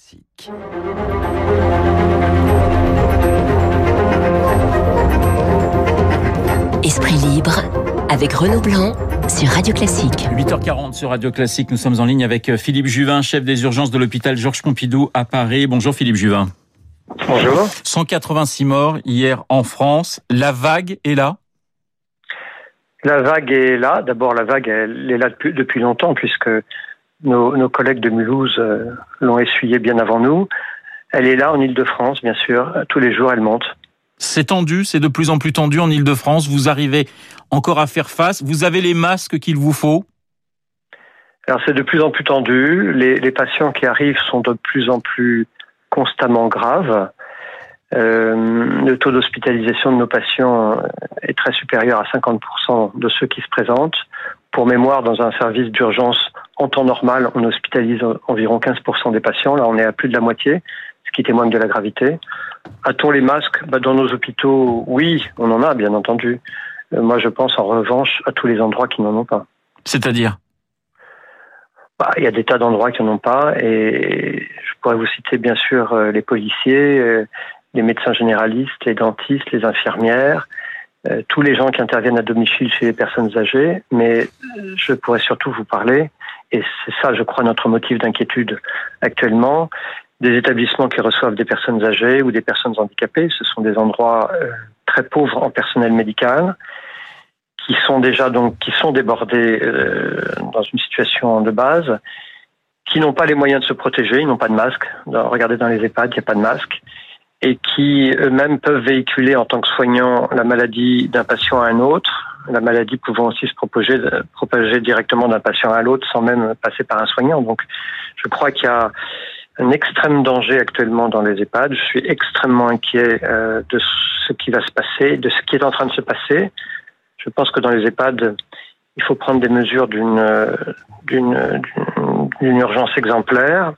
Classique. Esprit libre avec Renaud Blanc sur Radio Classique. 8h40 sur Radio Classique, nous sommes en ligne avec euh, Philippe Juvin, chef des urgences de l'hôpital Georges Pompidou à Paris. Bonjour Philippe Juvin. Bonjour. 186 morts hier en France. La vague est là? La vague est là. D'abord, la vague, elle est là depuis, depuis longtemps puisque nos, nos collègues de Mulhouse euh, l'ont essuyée bien avant nous. Elle est là en Ile-de-France, bien sûr. Tous les jours, elle monte. C'est tendu, c'est de plus en plus tendu en Ile-de-France. Vous arrivez encore à faire face. Vous avez les masques qu'il vous faut? Alors, c'est de plus en plus tendu. Les, les, patients qui arrivent sont de plus en plus constamment graves. Euh, le taux d'hospitalisation de nos patients est très supérieur à 50% de ceux qui se présentent. Pour mémoire, dans un service d'urgence en temps normal, on hospitalise environ 15% des patients. Là, on est à plus de la moitié, ce qui témoigne de la gravité. A-t-on les masques? Bah, Dans nos hôpitaux, oui, on en a, bien entendu. Euh, moi, je pense en revanche à tous les endroits qui n'en ont pas. C'est-à-dire? Bah, Il y a des tas d'endroits qui n'en ont pas. Et je pourrais vous citer, bien sûr, euh, les policiers, euh, les médecins généralistes, les dentistes, les infirmières, euh, tous les gens qui interviennent à domicile chez les personnes âgées. Mais je pourrais surtout vous parler, et c'est ça, je crois, notre motif d'inquiétude actuellement, des établissements qui reçoivent des personnes âgées ou des personnes handicapées. Ce sont des endroits euh, très pauvres en personnel médical qui sont déjà donc qui sont débordés euh, dans une situation de base, qui n'ont pas les moyens de se protéger, ils n'ont pas de masque. Regardez dans les EHPAD, il n'y a pas de masque et qui eux-mêmes peuvent véhiculer en tant que soignants la maladie d'un patient à un autre, la maladie pouvant aussi se propager, propager directement d'un patient à l'autre sans même passer par un soignant. Donc, je crois qu'il y a un extrême danger actuellement dans les EHPAD. Je suis extrêmement inquiet euh, de ce qui va se passer, de ce qui est en train de se passer. Je pense que dans les EHPAD, il faut prendre des mesures d'une d'une d'une urgence exemplaire.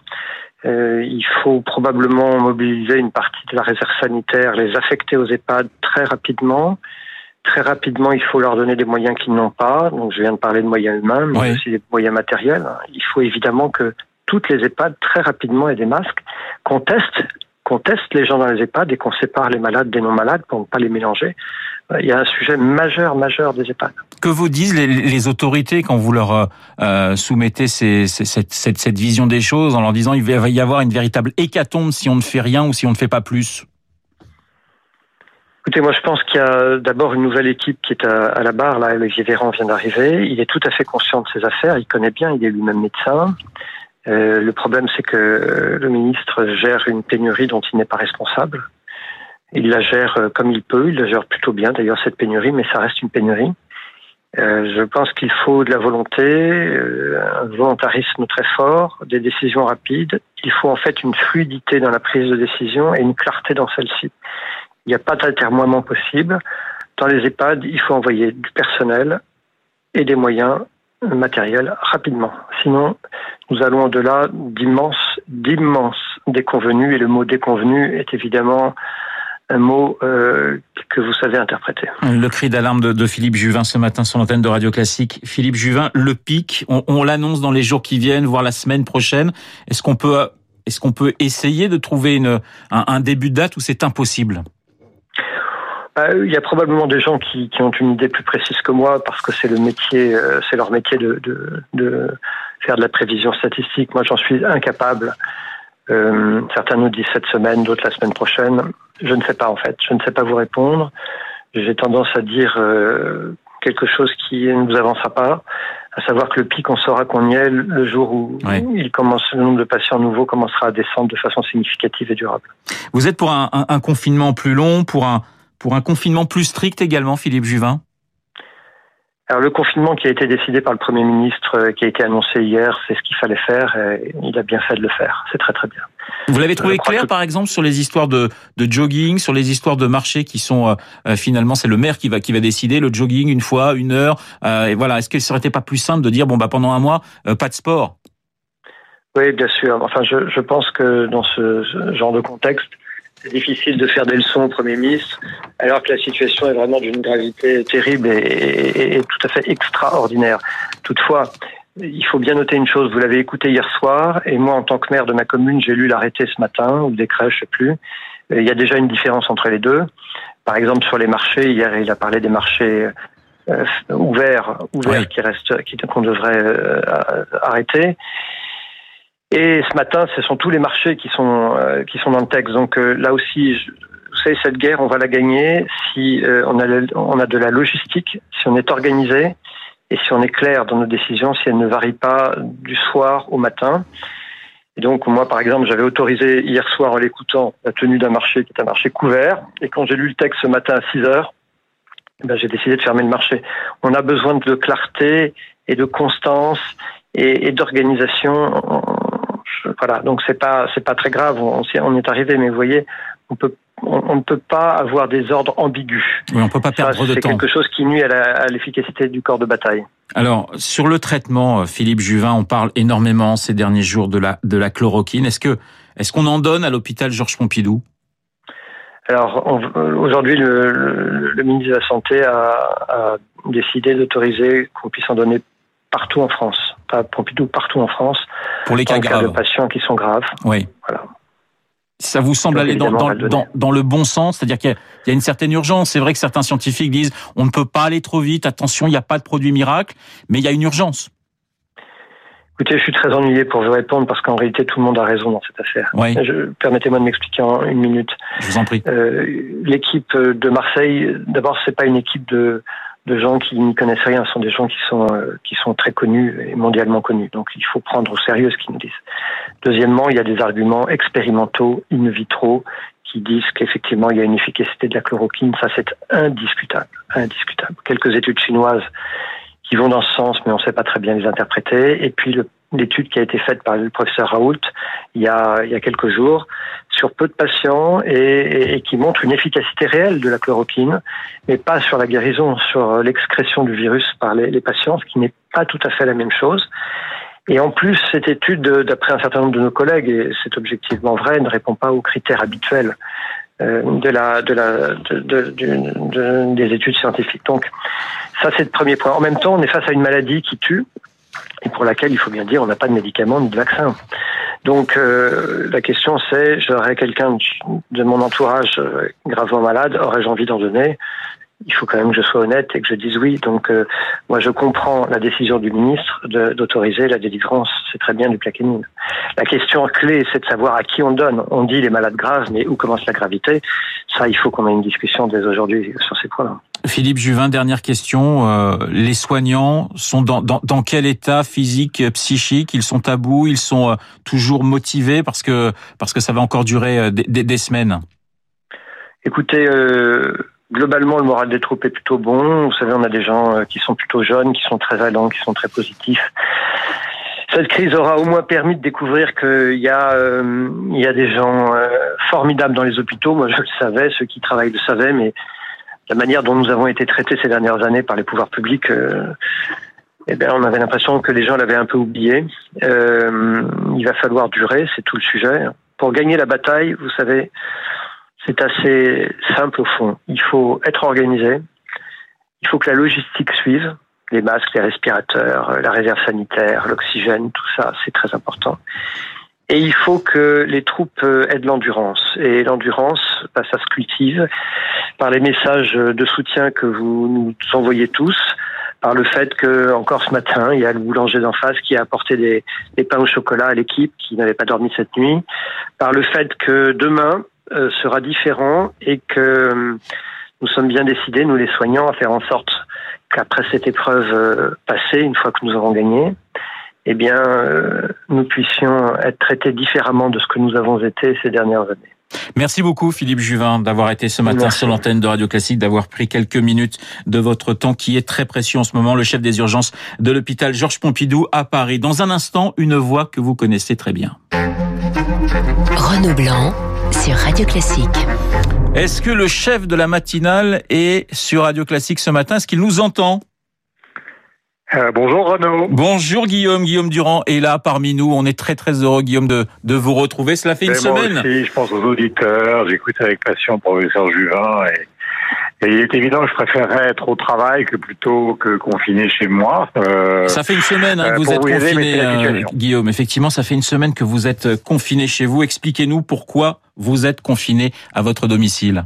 Euh, il faut probablement mobiliser une partie de la réserve sanitaire, les affecter aux EHPAD très rapidement. Très rapidement, il faut leur donner des moyens qu'ils n'ont pas. Donc, je viens de parler de moyens humains, mais Oui. aussi des moyens matériels. Il faut évidemment que toutes les EHPAD très rapidement aient des masques, qu'on teste, qu'on teste les gens dans les EHPAD et qu'on sépare les malades des non malades pour ne pas les mélanger. Euh, Il y a un sujet majeur, majeur des EHPAD. Que vous disent les, autorités quand vous leur euh, euh, soumettez cette, vision des choses en leur disant il va y avoir une véritable hécatombe si on ne fait rien ou si on ne fait pas plus? Écoutez, moi je pense qu'il y a d'abord une nouvelle équipe qui est à, la barre. Là, Olivier Véran vient d'arriver. Il est tout à fait conscient de ses affaires. Il connaît bien. Il est lui-même médecin. Euh, le problème, c'est que le ministre gère une pénurie dont il n'est pas responsable. Il la gère comme il peut. Il la gère plutôt bien, d'ailleurs, cette pénurie, mais ça reste une pénurie. Euh, je pense qu'il faut de la volonté, euh, un volontarisme très fort, des décisions rapides. Il faut en fait une fluidité dans la prise de décision et une clarté dans celle-ci. Il n'y a pas d'altermoiement possible. Dans les EHPAD, il faut envoyer du personnel et des moyens matériels rapidement. Sinon, nous allons au-delà d'immenses, d'immenses déconvenus. Et le mot déconvenu est évidemment un mot euh, que vous savez interpréter. Le cri d'alarme de, de Philippe Juvin ce matin sur l'antenne de Radio Classique. Philippe Juvin, le pic, on, on l'annonce dans les jours qui viennent, voire la semaine prochaine. Est-ce qu'on peut, est-ce qu'on peut essayer de trouver une, un, un début de date ou c'est impossible? Euh, Il y a probablement des gens qui, qui ont une idée plus précise que moi parce que c'est le métier, euh, c'est leur métier de, de, de faire de la prévision statistique. Moi, j'en suis incapable. Euh, certains nous disent cette semaine, d'autres la semaine prochaine. Je ne sais pas en fait. Je ne sais pas vous répondre. J'ai tendance à dire euh, quelque chose qui ne vous avancera pas, à savoir que le pic, on saura qu'on y est le jour où il commence, le nombre de patients nouveaux commencera à descendre de façon significative et durable. Vous êtes pour un, un- un confinement plus long, pour un, pour un confinement plus strict également, Philippe Juvin? Alors le confinement qui a été décidé par le Premier ministre, euh, qui a été annoncé hier, c'est ce qu'il fallait faire et il a bien fait de le faire. C'est très très bien. Vous l'avez trouvé crois clair, que- par exemple, sur les histoires de, de jogging, sur les histoires de marché qui sont euh, euh, finalement, c'est le maire qui va qui va décider le jogging une fois, une heure, euh, et voilà. Est-ce qu'il serait pas plus simple de dire bon bah pendant un mois euh, pas de sport? Oui, bien sûr. Enfin, je, je pense que dans ce, ce genre de contexte, c'est difficile de faire des leçons au Premier ministre, alors que la situation est vraiment d'une gravité terrible et, et- et tout à fait extraordinaire. Toutefois, il faut bien noter une chose, vous l'avez écouté hier soir, et moi en tant que maire de ma commune, j'ai lu l'arrêté ce matin, ou des crèches, je sais plus. Il y a déjà une différence entre les deux. Par exemple, sur les marchés, hier il a parlé des marchés euh, ouverts, ouverts qui restent, qui qu'on devrait euh, arrêter. Et ce matin, ce sont tous les marchés qui sont euh, qui sont dans le texte. Donc là aussi, vous savez, cette guerre, on va la gagner si on a on a de la logistique, si on est organisé et si on est clair dans nos décisions, si elles ne varient pas du soir au matin. Et donc, moi, par exemple, j'avais autorisé hier soir en l'écoutant la tenue d'un marché qui est un marché couvert. Et quand j'ai lu le texte ce matin à 6 heures, eh ben, j'ai décidé de fermer le marché. On a besoin de clarté et de constance et d'organisation. Voilà, donc c'est pas c'est pas très grave. On, on est arrivé, mais vous voyez, on peut on, ne peut pas avoir des ordres ambigus. Oui, on peut pas perdre de temps. C'est quelque chose qui nuit à l'efficacité du corps de bataille. Alors, sur le traitement, euh, Philippe Juvin, on parle énormément ces derniers jours de la, de la chloroquine. Est-ce que, est-ce qu'on en donne à l'hôpital Georges Pompidou? Alors, aujourd'hui, le, le, ministre de la Santé a, a décidé d'autoriser qu'on puisse en donner partout en France. Pas Pompidou, partout en France. Pour les cas graves. de patients qui sont graves. Oui. Voilà ça vous semble aller dans, dans, dans, le bon sens? C'est-à-dire qu'il y, a une certaine urgence. C'est vrai que certains scientifiques disent on ne peut pas aller trop vite, attention, il n'y a pas de produit miracle, mais il y a une urgence. Écoutez, je suis très ennuyé pour vous répondre parce qu'en réalité, tout le monde a raison dans cette affaire. Oui. Permettez-moi de m'expliquer en une minute. Je vous en prie. Euh, L'équipe de Marseille, d'abord, c'est pas une équipe de, de gens qui n'y connaissent rien, sont des gens qui sont euh, qui sont très connus et mondialement connus. Donc il faut prendre au sérieux ce qu'ils nous disent. Deuxièmement, il y a des arguments expérimentaux in vitro qui disent qu'effectivement il y a une efficacité de la chloroquine. Ça c'est indiscutable, indiscutable. Quelques études chinoises qui vont dans ce sens, mais on ne sait pas très bien les interpréter. Et puis l'étude qui a été faite par le professeur Raoult il y a, il y a quelques jours sur peu de patients et, qui montre une efficacité réelle de la chloroquine, mais pas sur la guérison, sur l'excrétion du virus par les, patients, ce qui n'est pas tout à fait la même chose. Et en plus, cette étude, d'après un certain nombre de nos collègues, et c'est objectivement vrai, ne répond pas aux critères habituels euh, des études scientifiques. Donc, ça, c'est le premier point. En même temps, on est face à une maladie qui tue et pour laquelle, il faut bien dire, on n'a pas de médicaments ni de vaccins. Donc, euh, la question, c'est, j'aurais quelqu'un de mon entourage euh, gravement malade, aurais-je envie d'en donner? Il faut quand même que je sois honnête et que je dise oui. Donc, euh, moi, je comprends la décision du ministre d'autoriser la délivrance. C'est très bien du plaquenil. La question clé, c'est de savoir à qui on donne. On dit les malades graves, mais où commence la gravité? Ça, il faut qu'on ait une discussion dès aujourd'hui sur ces points-là. Philippe Juvin, dernière question. Euh, les soignants sont dans, dans, quel état physique, psychique? Ils sont à bout? Ils sont euh, toujours motivés parce que parce que ça va encore durer des, semaines? Écoutez, euh, globalement, le moral des troupes est plutôt bon. Vous savez, on a des gens euh, qui sont plutôt jeunes, qui sont très allants, qui sont très positifs. Cette crise aura au moins permis de découvrir qu'il y a euh, y a des gens euh, formidables dans les hôpitaux. Moi, je le savais, ceux qui travaillent le savaient, mais la manière dont nous avons été traités ces dernières années par les pouvoirs publics, eh bien, on avait l'impression que les gens l'avaient un peu oublié. il va falloir durer, c'est tout le sujet. Pour gagner la bataille, vous savez, c'est assez simple au fond. Il faut être organisé. Il faut que la logistique suive. Les masques, les respirateurs, la réserve sanitaire, l'oxygène, tout ça, c'est très important. Et il faut que les troupes aient de l'endurance. Et l'endurance, bah, ça se cultive par les messages de soutien que vous nous envoyez tous, par le fait que encore ce matin, il y a le boulanger d'en face qui a apporté des, pains au chocolat à l'équipe qui n'avait pas dormi cette nuit, par le fait que demain, euh, sera différent et que euh, nous sommes bien décidés, nous les soignants, à faire en sorte qu'après cette épreuve euh, passée, une fois que nous aurons gagné, eh bien, nous puissions être traités différemment de ce que nous avons été ces dernières années. Merci beaucoup Philippe Juvin d'avoir été ce matin sur l'antenne de Radio Classique, d'avoir pris quelques minutes de votre temps qui est très précieux en ce moment, le chef des urgences de l'hôpital Georges Pompidou à Paris. Dans un instant, une voix que vous connaissez très bien. Renaud Blanc sur Radio Classique. Est-ce que le chef de la matinale est sur Radio Classique ce matin? Est-ce qu'il nous entend? Euh, bonjour Renaud. Bonjour Guillaume, Guillaume Durand est là parmi nous. On est très très heureux Guillaume de, de vous retrouver. Cela fait une moi semaine. Aussi, je pense aux auditeurs. J'écoute avec passion le professeur Juvin et, Et il est évident que je préférerais être au travail que plutôt que confiné chez moi. Euh, ça fait une semaine hein, que vous êtes confiné, euh, Guillaume. Effectivement, ça fait une semaine que vous êtes confiné chez vous. Expliquez-nous pourquoi vous êtes confiné à votre domicile.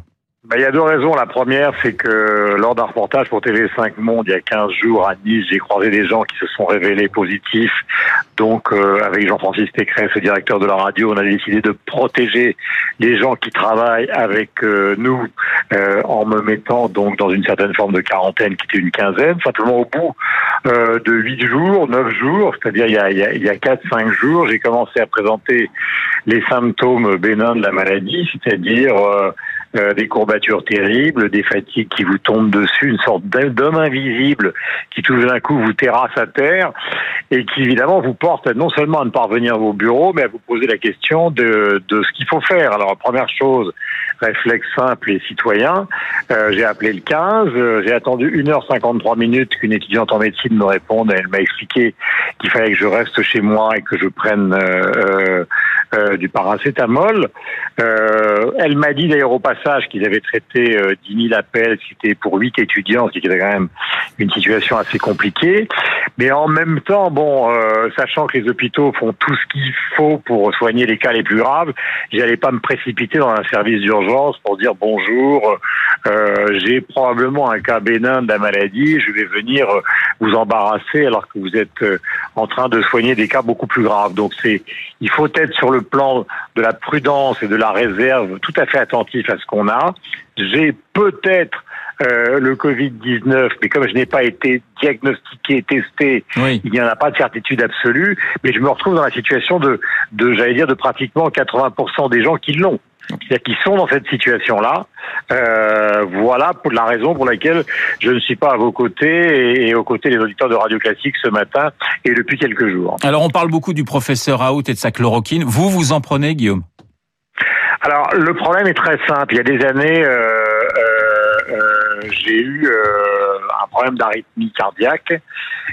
Ben, il y a deux raisons. La première, c'est que lors d'un reportage pour TV5 Monde, il y a 15 jours à Nice, j'ai croisé des gens qui se sont révélés positifs. Donc, euh, avec Jean-Francis Pécresse, le directeur de la radio, on a décidé de protéger les gens qui travaillent avec euh, nous euh, en me mettant donc dans une certaine forme de quarantaine qui était une quinzaine. Simplement, au bout de 8 jours, 9 jours, c'est-à-dire il y a, il y a 4-5 jours, j'ai commencé à présenter les symptômes bénins de la maladie, c'est-à-dire euh, des courbatures terribles, des fatigues qui vous tombent dessus, une sorte d'homme invisible qui tout d'un coup vous terrasse à terre et qui évidemment vous porte non seulement à ne pas revenir à vos bureaux, mais à vous poser la question de, de ce qu'il faut faire. Alors première chose, réflexe simple et citoyen, euh, j'ai appelé le 15, euh, j'ai attendu 1h53 minutes qu'une étudiante en médecine me réponde, elle m'a expliqué qu'il fallait que je reste chez moi et que je prenne euh, euh, du paracétamol. Euh, elle m'a dit d'ailleurs au passage qu'ils avaient traité euh, 10 000 appels, c'était pour 8 étudiants, ce qui était quand même une situation assez compliquée. Mais en même temps, bon, euh, sachant que les hôpitaux font tout ce qu'il faut pour soigner les cas les plus graves, j'allais pas me précipiter dans un service d'urgence pour dire bonjour, euh, j'ai probablement un cas bénin de la maladie, je vais venir vous embarrasser alors que vous êtes en train de soigner des cas beaucoup plus graves. Donc c'est, il faut être sur le plan de la prudence et de la réserve tout à fait attentif à ce qu'on a. J'ai peut-être euh, le Covid-19, mais comme je n'ai pas été diagnostiqué, testé, il n'y en a pas de certitude absolue, mais je me retrouve dans la situation de, de j'allais dire, de pratiquement 80% des gens qui l'ont. C'est-à-dire qu'ils sont dans cette situation-là. Euh, voilà pour la raison pour laquelle je ne suis pas à vos côtés et, aux côtés des auditeurs de Radio Classique ce matin et depuis quelques jours. Alors on parle beaucoup du professeur Raoult et de sa chloroquine. Vous, vous en prenez, Guillaume? Alors le problème est très simple. Il y a des années, euh, euh, euh j'ai eu euh, un problème d'arythmie cardiaque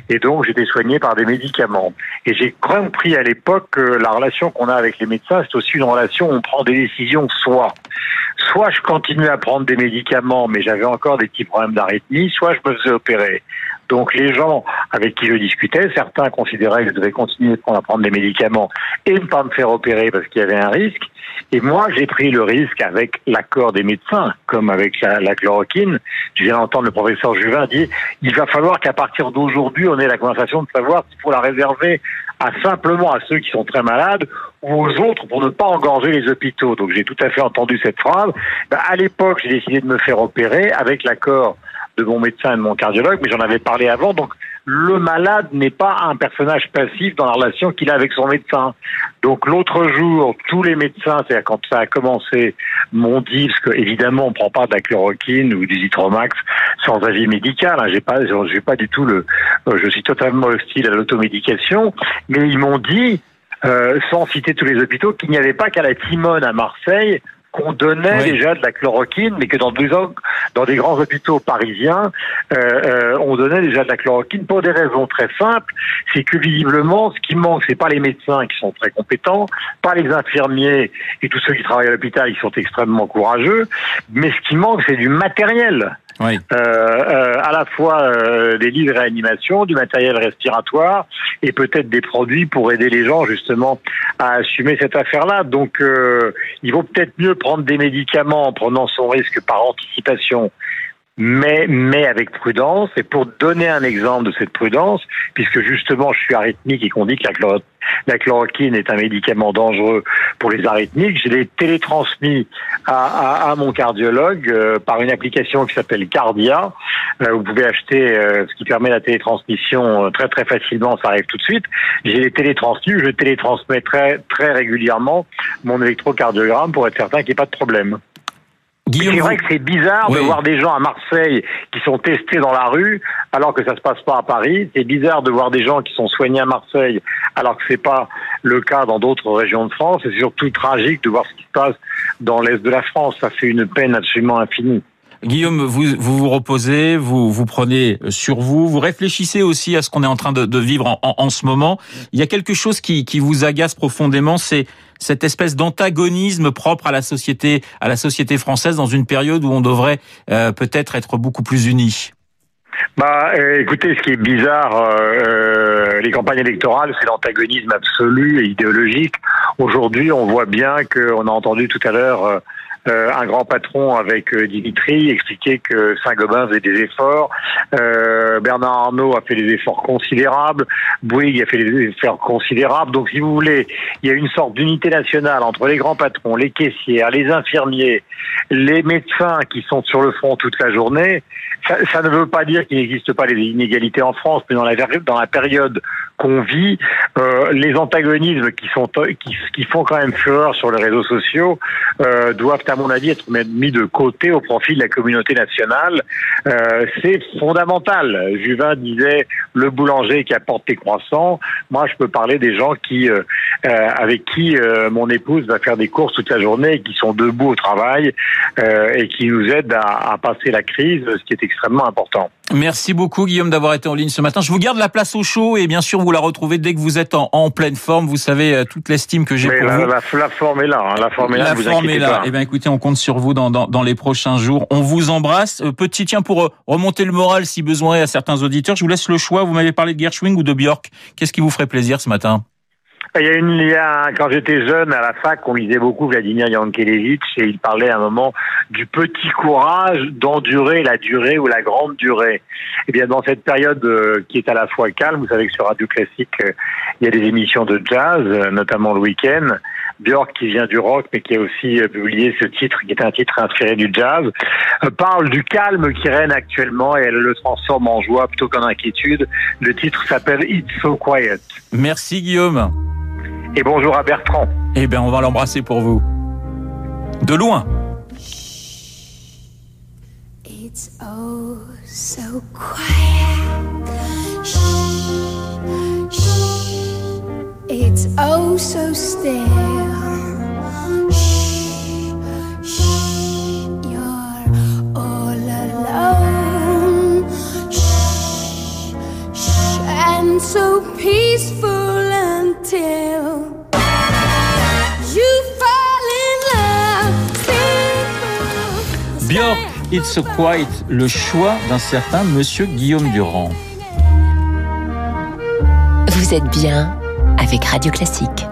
et donc j'étais soigné par des médicaments. Et j'ai compris à l'époque que la relation qu'on a avec les médecins, c'est aussi une relation où on prend des décisions soit. Soit je continuais à prendre des médicaments, mais j'avais encore des petits problèmes d'arythmie, soit je me faisais opérer. Donc les gens avec qui je discutais, certains considéraient que je devais continuer à prendre des médicaments et ne pas me faire opérer parce qu'il y avait un risque. Et moi, j'ai pris le risque avec l'accord des médecins, comme avec la, chloroquine. Je viens d'entendre le professeur Juvin dire il va falloir qu'à partir d'aujourd'hui, on ait la conversation de savoir s'il faut la réserver à simplement à ceux qui sont très malades ou aux autres pour ne pas engorger les hôpitaux. Donc j'ai tout à fait entendu cette phrase. Ben, à l'époque, j'ai décidé de me faire opérer avec l'accord de mon médecin et de mon cardiologue, mais j'en avais parlé avant. Donc, le malade n'est pas un personnage passif dans la relation qu'il a avec son médecin. Donc, l'autre jour, tous les médecins, c'est quand ça a commencé, m'ont dit, parce que évidemment, on prend pas de la chloroquine ou du Zitromax sans avis médical. Hein, j'ai pas, j'ai pas du tout le, euh, je suis totalement hostile à l'automédication, mais ils m'ont dit, euh, sans citer tous les hôpitaux, qu'il n'y avait pas qu'à la Timone à Marseille qu'on donnait déjà de la chloroquine, mais que dans des, dans des grands hôpitaux parisiens, euh, euh, on donnait déjà de la chloroquine pour des raisons très simples. C'est que visiblement, ce qui manque, c'est pas les médecins qui sont très compétents, pas les infirmiers et tous ceux qui travaillent à l'hôpital qui sont extrêmement courageux, mais ce qui manque, c'est du matériel. Oui. Euh, euh, à la fois euh, des lits de réanimation, du matériel respiratoire et peut-être des produits pour aider les gens justement à assumer cette affaire-là. Donc il vaut peut-être mieux prendre des médicaments en prenant son risque par anticipation mais, mais avec prudence. Et pour donner un exemple de cette prudence, puisque justement je suis arythmique et qu'on dit que la, chloroquine est un médicament dangereux pour les arythmiques, je l'ai télétransmis à, à, à, mon cardiologue euh, par une application qui s'appelle Cardia. Euh, vous pouvez acheter euh, ce qui permet la télétransmission très très facilement, ça arrive tout de suite. J'ai les télétransmis, je télétransmets très, très régulièrement mon électrocardiogramme pour être certain qu'il n'y ait pas de problème. C'est vrai que c'est bizarre de voir des gens à Marseille qui sont testés dans la rue alors que ça se passe pas à Paris. C'est bizarre de voir des gens qui sont soignés à Marseille alors que c'est pas le cas dans d'autres régions de France. C'est surtout tragique de voir ce qui se passe dans l'est de la France. Ça fait une peine absolument infinie. Guillaume, vous, vous vous reposez, vous vous prenez sur vous, vous réfléchissez aussi à ce qu'on est en train de, de vivre en, en, en, ce moment. Il y a quelque chose qui, qui vous agace profondément, c'est cette espèce d'antagonisme propre à la société, à la société française dans une période où on devrait euh, peut-être être beaucoup plus unis. Bah, euh, écoutez, ce qui est bizarre, euh, les campagnes électorales, c'est l'antagonisme absolu et idéologique. Aujourd'hui, on voit bien qu'on a entendu tout à l'heure un grand patron avec euh, Dimitri expliquait que Saint-Gobain faisait des efforts. Euh, Bernard Arnault a fait des efforts considérables. Bouygues a fait des efforts considérables. Donc, si vous voulez, il y a une sorte d'unité nationale entre les grands patrons, les caissières, les infirmiers, les médecins qui sont sur le front toute la journée. Ça, ça ne veut pas dire qu'il n'existe pas les inégalités en France, mais dans la, dans la période qu'on vit, euh, les antagonismes qui sont qui, font quand même fureur sur les réseaux sociaux euh, doivent, à mon avis, être mis de côté au profit de la communauté nationale. Euh, c'est fondamental. Juvin disait le boulanger qui apporte tes croissants. Moi, je peux parler des gens qui, avec qui mon épouse va faire des courses toute la journée, qui sont debout au travail et qui nous aident à, à passer la crise, ce qui est extrêmement important. Merci beaucoup Guillaume d'avoir été en ligne ce matin. Je vous garde la place au chaud et bien sûr vous la retrouvez dès que vous êtes en, en pleine forme. Vous savez euh, toute l'estime que j'ai pour la, vous. La, la, forme est là. Hein. La forme est là. La vous forme est là. Eh bien écoutez, on compte sur vous dans, dans, dans, les prochains jours. On vous embrasse. Euh, petit tiens pour euh, remonter le moral si besoin à certains auditeurs. Je vous laisse le choix. Vous m'avez parlé de Gershwin ou de Björk. Qu'est-ce qui vous ferait plaisir ce matin? Il y a une, il y a, quand j'étais jeune à la fac, on lisait beaucoup Vladimir Yankelevitch et il parlait à un moment du petit courage d'endurer la durée ou la grande durée. Et eh bien, dans cette période euh, qui est à la fois calme, vous savez que sur Radio Classique, euh, il y a des émissions de jazz, euh, notamment le week-end. Björk, qui vient du rock, mais qui a aussi publié ce titre, qui est un titre inspiré du jazz, parle du calme qui règne actuellement et elle le transforme en joie plutôt qu'en inquiétude. Le titre s'appelle It's So Quiet. Merci Guillaume. Et bonjour à Bertrand. Eh bien, on va l'embrasser pour vous. De loin. It's oh so quiet. Shh, shh. It's oh so still. Shh, shh. It's So Quiet, le choix d'un certain Monsieur Guillaume Durand. Vous êtes bien avec Radio Classique.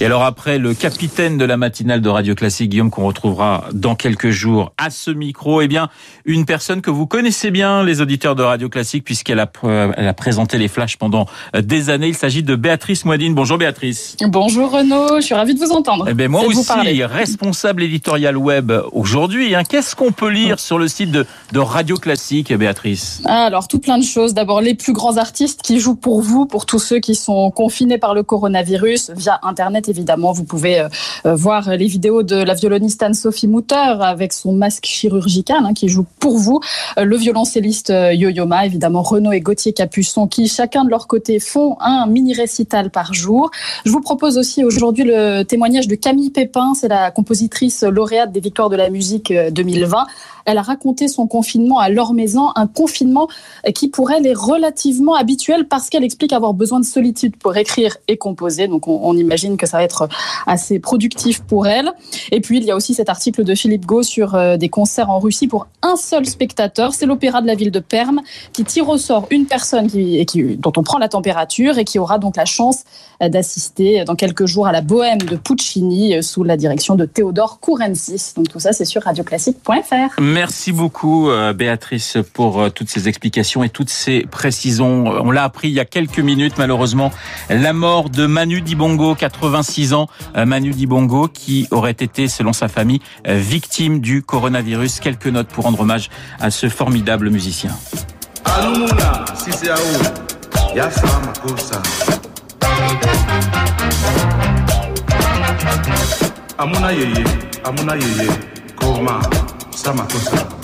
Et alors après le capitaine de la matinale de Radio Classique, Guillaume, qu'on retrouvera dans quelques jours à ce micro, eh bien, une personne que vous connaissez bien, les auditeurs de Radio Classique, puisqu'elle a, elle a présenté les flashs pendant des années. Il s'agit de Béatrice Moadine. Bonjour Béatrice. Bonjour Renaud, je suis ravie de vous entendre. Eh bien, moi aussi, responsable éditorial web aujourd'hui. Hein. Qu'est-ce qu'on peut lire sur le site de, de Radio Classique, Béatrice? Alors, tout plein de choses. D'abord, les plus grands artistes qui jouent pour vous, pour tous ceux qui sont confinés par le coronavirus via Internet évidemment, vous pouvez euh, euh, voir les vidéos de la violoniste Anne-Sophie Mutter avec son masque chirurgical hein, qui joue pour vous. Euh, le violoncelliste Yo-Yo Ma, évidemment, Renaud et Gauthier Capuçon qui, chacun de leur côté, font un mini récital par jour. Je vous propose aussi aujourd'hui le témoignage de Camille Pépin, c'est la compositrice lauréate des Victoires de la musique 2020 elle a raconté son confinement à leur maison, un confinement qui pour elle est relativement habituel parce qu'elle explique avoir besoin de solitude pour écrire et composer. Donc on, imagine que ça va être assez productif pour elle. Et puis il y a aussi cet article de Philippe Gau sur euh, des concerts en Russie pour un seul spectateur. C'est l'opéra de la ville de Perm qui tire au sort une personne dont on prend la température et qui aura donc la chance d'assister dans quelques jours à la bohème de Puccini euh, sous la direction de Théodore Kourensis. Donc tout ça c'est sur radioclassique.fr. Merci beaucoup euh, Béatrice pour euh, toutes ces explications et toutes ces précisions. On l'a appris il y a quelques minutes malheureusement la mort de Manu Dibongo, 86 ans. Manu Dibongo qui aurait été selon sa famille victime du coronavirus. Quelques notes pour rendre hommage à ce formidable musicien. sama kusama.